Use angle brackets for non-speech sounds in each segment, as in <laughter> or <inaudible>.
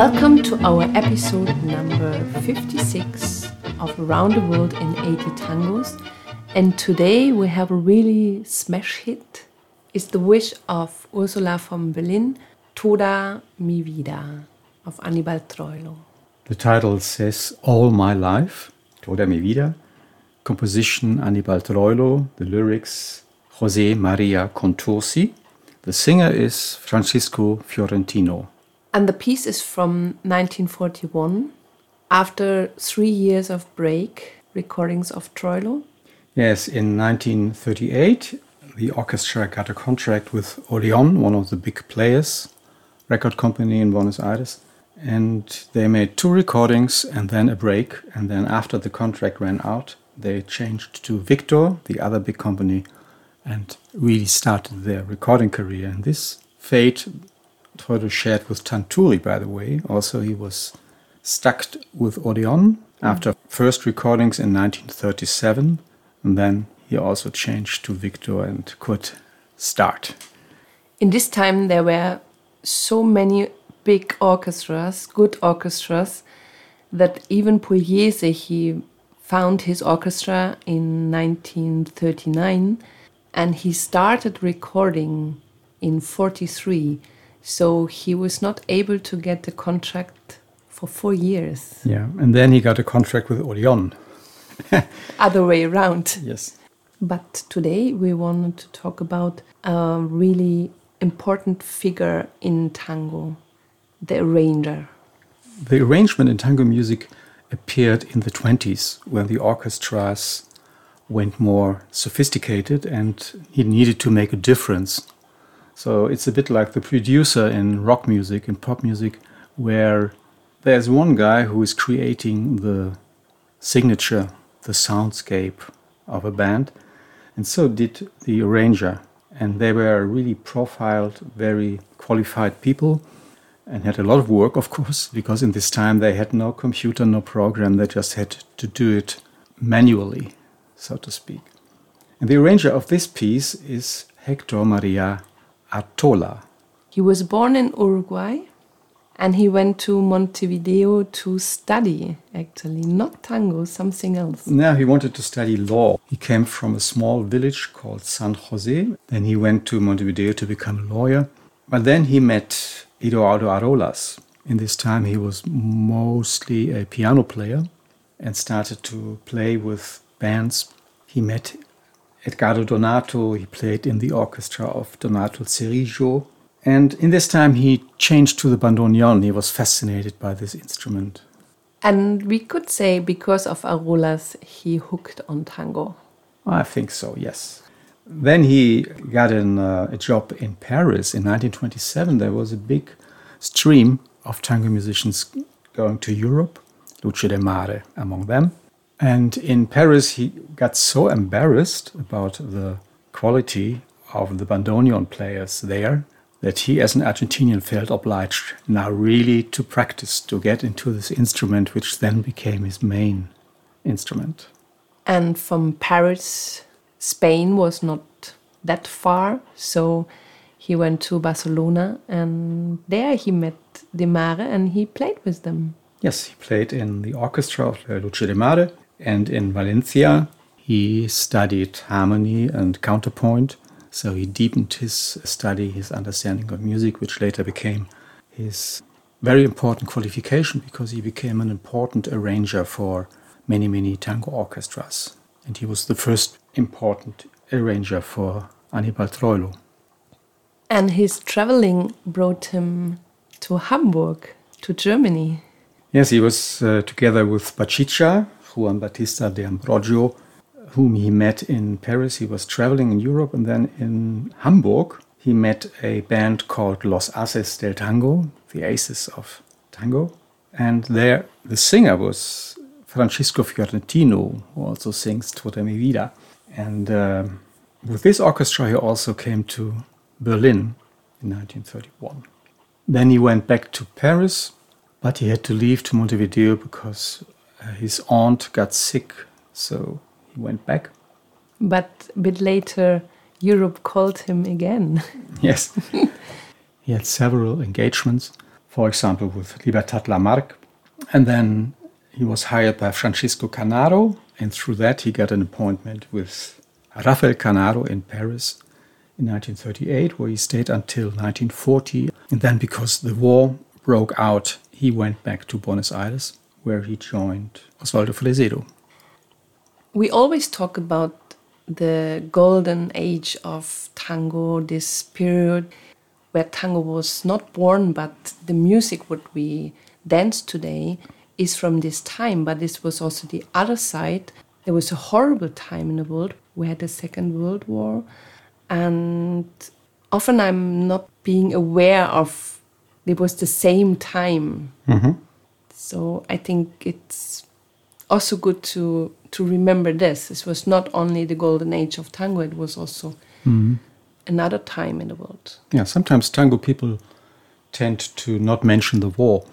Welcome to our episode number 56 of Around the World in 80 Tangos. And today we have a really smash hit. It's the wish of Ursula von Berlin, Toda mi vida, of Anibal Troilo. The title says All My Life, Toda mi vida. Composition Anibal Troilo. The lyrics Jose Maria Contursi. The singer is Francisco Fiorentino. And the piece is from 1941, after three years of break, recordings of Troilo. Yes, in 1938, the orchestra got a contract with Odeon, one of the big players, record company in Buenos Aires. And they made two recordings and then a break. And then after the contract ran out, they changed to Victor, the other big company, and really started their recording career. And this fate Troilo shared with Tanturi, by the way. Also, he was stuck with Odeon after first recordings in 1937, and then he also changed to Victor and could start. In this time, there were so many big orchestras, good orchestras, that even Pugliese, he found his orchestra in 1939 and he started recording in 43 so he was not able to get the contract for four years. Yeah, and then he got a contract with Odeon. <laughs> Other way around. Yes. But today we wanted to talk about a really important figure in tango, the arranger. The arrangement in tango music appeared in the 20s when the orchestras went more sophisticated and he needed to make a difference so it's a bit like the producer in rock music and pop music, where there's one guy who is creating the signature, the soundscape of a band, and so did the arranger. And they were really profiled, very qualified people and had a lot of work, of course, because in this time they had no computer, no program, they just had to do it manually, so to speak. And the arranger of this piece is Hector Maria Artola. He was born in Uruguay and he went to Montevideo to study, actually, not tango, something else. No, he wanted to study law. He came from a small village called San Jose. Then he went to Montevideo to become a lawyer. But then he met Eduardo Arolas. In this time, he was mostly a piano player and started to play with bands. He met Edgardo Donato. He played in the orchestra of Donato Zerrillo. And in this time, he changed to the bandoneon. He was fascinated by this instrument. And we could say because of Arolas, he hooked on tango. I think so, yes. Then he got an, uh, a job in Paris in 1927. There was a big stream of tango musicians going to Europe, Lucio Demare among them. And in Paris, he got so embarrassed about the quality of the bandoneon players there that he, as an Argentinian, felt obliged now really to practice to get into this instrument, which then became his main instrument. And from Paris, Spain was not that far, so he went to Barcelona, and there he met Demare and he played with them. Yes, he played in the orchestra of Lucio Demare and in Valencia, he studied harmony and counterpoint. So he deepened his study, his understanding of music, which later became his very important qualification because he became an important arranger for many, many tango orchestras. And he was the first important arranger for Anibal Troilo. And his traveling brought him to Hamburg, to Germany. Yes, he was uh, together with Bachicha, Juan Bautista de Ambrogio, whom he met in Paris. He was traveling in Europe, and then in Hamburg, he met a band called Los Aces del Tango, the Aces of Tango. And there, the singer was Francisco Fiorentino, who also sings Toda mi vida. And uh, with this orchestra, he also came to Berlin in 1931. Then he went back to Paris, but he had to leave to Montevideo because his aunt got sick, so he went back. But a bit later, Europe called him again. <laughs> yes. he had several engagements. for example, with Libertad Lamarque. And then he was hired by Francisco Canaro, and through that he got an appointment with Rafael Canaro in Paris in 1938, where he stayed until 1940. And then, because the war broke out, he went back to Buenos Aires, where he joined Osvaldo Fresedo. We always talk about the golden age of tango, this period where tango was not born, but the music what we dance today is from this time. But this was also the other side. There was a horrible time in the world. We had the Second World War, and often I'm not being aware of it was the same time. Mhm. So I think it's also good to to remember this. This was not only the golden age of tango; it was also mm-hmm. another time in the world. Yeah, sometimes tango people tend to not mention the war.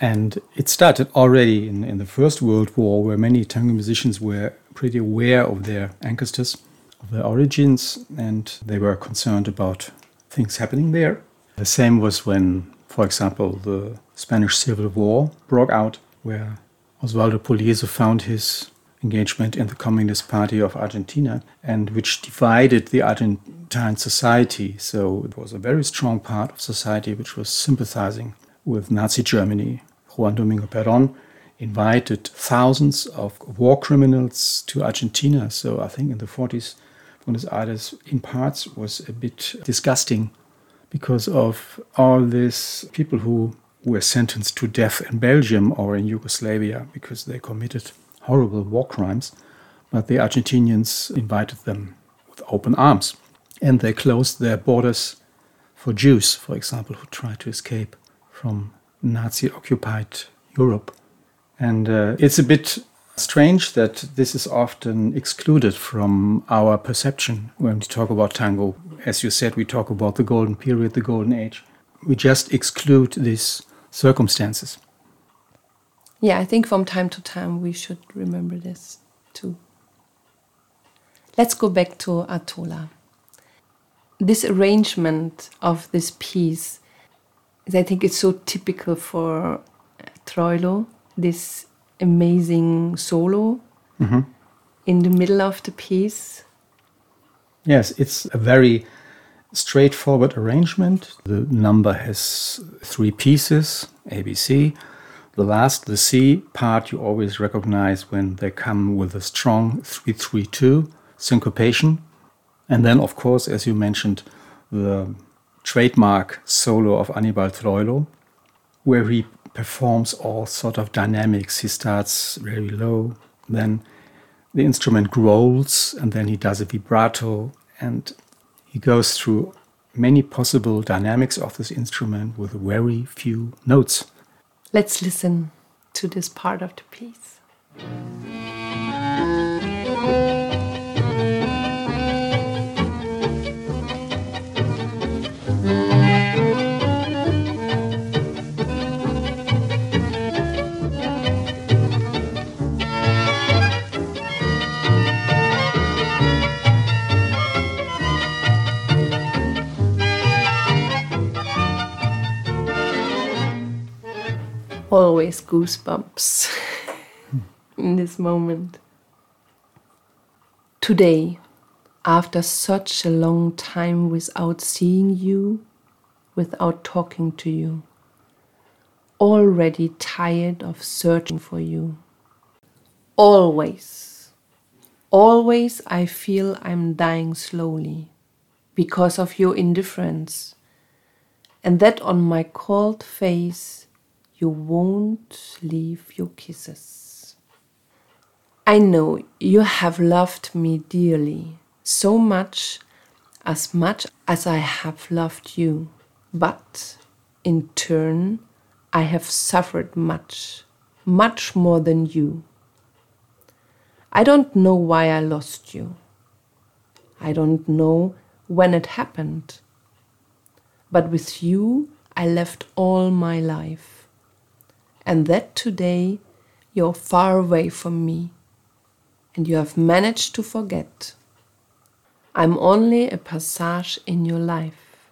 And it started already in, in the First World War, where many tango musicians were pretty aware of their ancestors, of their origins, and they were concerned about things happening there. The same was when, for example, the Spanish Civil War broke out, where Osvaldo Pugliese found his engagement in the Communist Party of Argentina, and which divided the Argentine society. So it was a very strong part of society which was sympathizing with Nazi Germany. Juan Domingo Perón invited thousands of war criminals to Argentina. So I think in the 40s, Buenos Aires, in parts, was a bit disgusting because of all these people who were sentenced to death in Belgium or in Yugoslavia because they committed horrible war crimes. But the Argentinians invited them with open arms. And they closed their borders for Jews, for example, who tried to escape from Nazi occupied Europe. And uh, it's a bit strange that this is often excluded from our perception when we talk about tango. As you said, we talk about the golden period, the golden age. We just exclude these circumstances. Yeah, I think from time to time we should remember this too. Let's go back to Artola. This arrangement of this piece, I think it's so typical for Troilo, this amazing solo mm-hmm. in the middle of the piece. Yes, it's a very straightforward arrangement. The number has three pieces ABC. The last, the C part, you always recognize when they come with a strong 332 syncopation. And then, of course, as you mentioned, the trademark solo of Anibal Troilo, where he performs all sort of dynamics. He starts very low, then the instrument growls, and then he does a vibrato, and he goes through many possible dynamics of this instrument with very few notes. Let's listen to this part of the piece. Always goosebumps <laughs> in this moment. Today, after such a long time without seeing you, without talking to you, already tired of searching for you. Always, always I feel I'm dying slowly because of your indifference, and that on my cold face you won't leave your kisses. I know you have loved me dearly, so much, as much as I have loved you, but in turn I have suffered much, much more than you. I don't know why I lost you. I don't know when it happened. But with you, I left all my life. And that today you're far away from me and you have managed to forget. I'm only a passage in your life,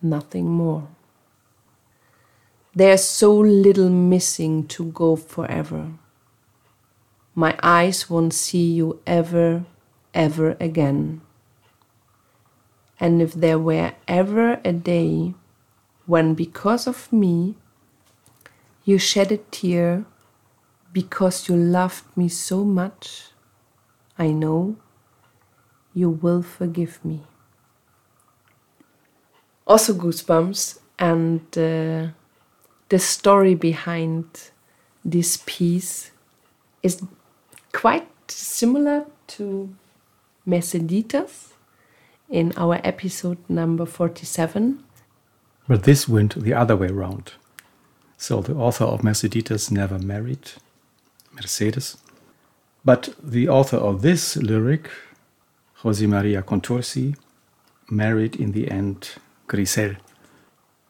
nothing more. There's so little missing to go forever. My eyes won't see you ever, ever again. And if there were ever a day when, because of me, you shed a tear because you loved me so much, I know you will forgive me. Also, goosebumps, and uh, the story behind this piece is quite similar to Merceditas in our episode number 47. But this went the other way around. So the author of Merceditas never married Mercedes. But the author of this lyric, Jose Maria Contursi, married in the end Grisel.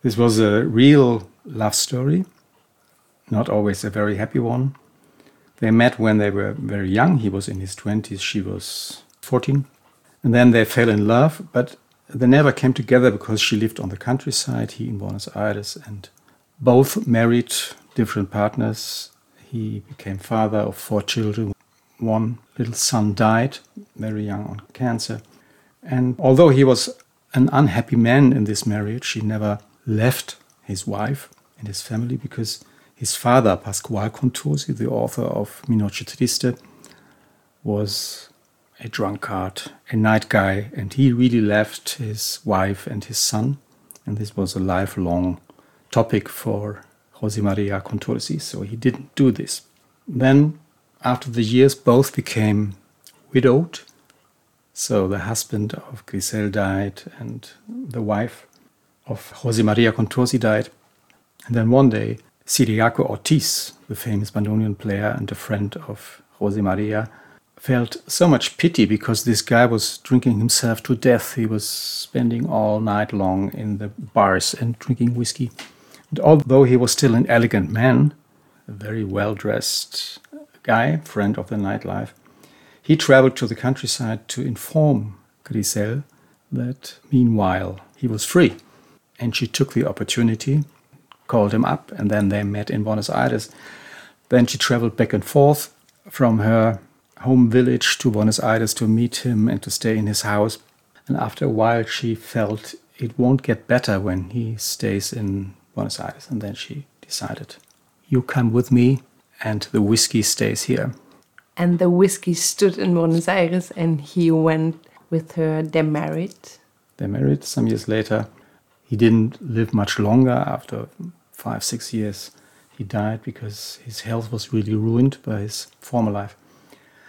This was a real love story, not always a very happy one. They met when they were very young. He was in his 20s, she was 14. And then they fell in love, but they never came together because she lived on the countryside, he in Buenos Aires, and both married different partners. He became father of four children. One little son died very young on cancer. And although he was an unhappy man in this marriage. He never left his wife and his family because his father, Pascual Contursi, the author of Mi Noche Triste, was a drunkard, a night guy, and he really left his wife and his son. And this was a lifelong topic for Jose Maria Contursi, so he didn't do this. Then, after the years, both became widowed so the husband of Grisel died, and the wife of Jose Maria Contursi died. And then one day, Ciriaco Ortiz, the famous bandoneon player and a friend of Jose Maria, felt so much pity because this guy was drinking himself to death. He was spending all night long in the bars and drinking whiskey. And although he was still an elegant man, a very well dressed guy, friend of the nightlife, he traveled to the countryside to inform Grisel that meanwhile he was free. And she took the opportunity, called him up, and then they met in Buenos Aires. Then she traveled back and forth from her home village to Buenos Aires to meet him and to stay in his house. And after a while, she felt it won't get better when he stays in Buenos Aires. And then she decided, You come with me, and the whiskey stays here and the whiskey stood in Buenos Aires and he went with her. They married. They married some years later. He didn't live much longer after five, six years. He died because his health was really ruined by his former life.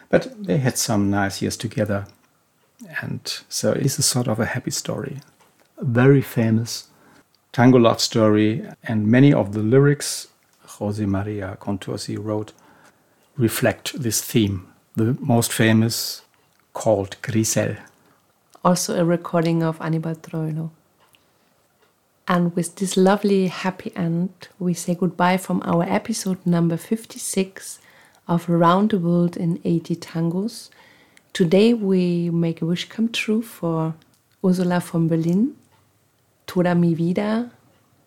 But they had some nice years together. And so it's a sort of a happy story. A very famous tango love story. And many of the lyrics Jose Maria Contursi wrote reflect this theme. The most famous called Grisel. Also a recording of Anibal Troilo. And with this lovely happy end, we say goodbye from our episode number 56 of Around the World in 80 Tangos. Today we make a wish come true for Ursula from Berlin, Toda mi vida,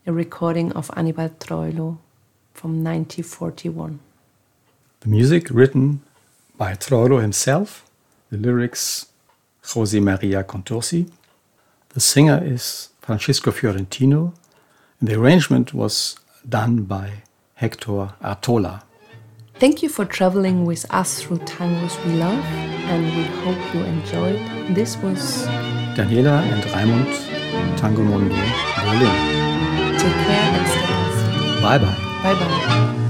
a recording of Anibal Troilo from 1941. The music written by Troilo himself, the lyrics Jose Maria Contursi. The singer is Francisco Fiorentino, and the arrangement was done by Hector Artola. Thank you for traveling with us through tangos we love, and we hope you enjoyed. This was Daniela and Raimund, Tango Mundo, Berlin. Take care and stay healthy. Bye bye. Bye bye.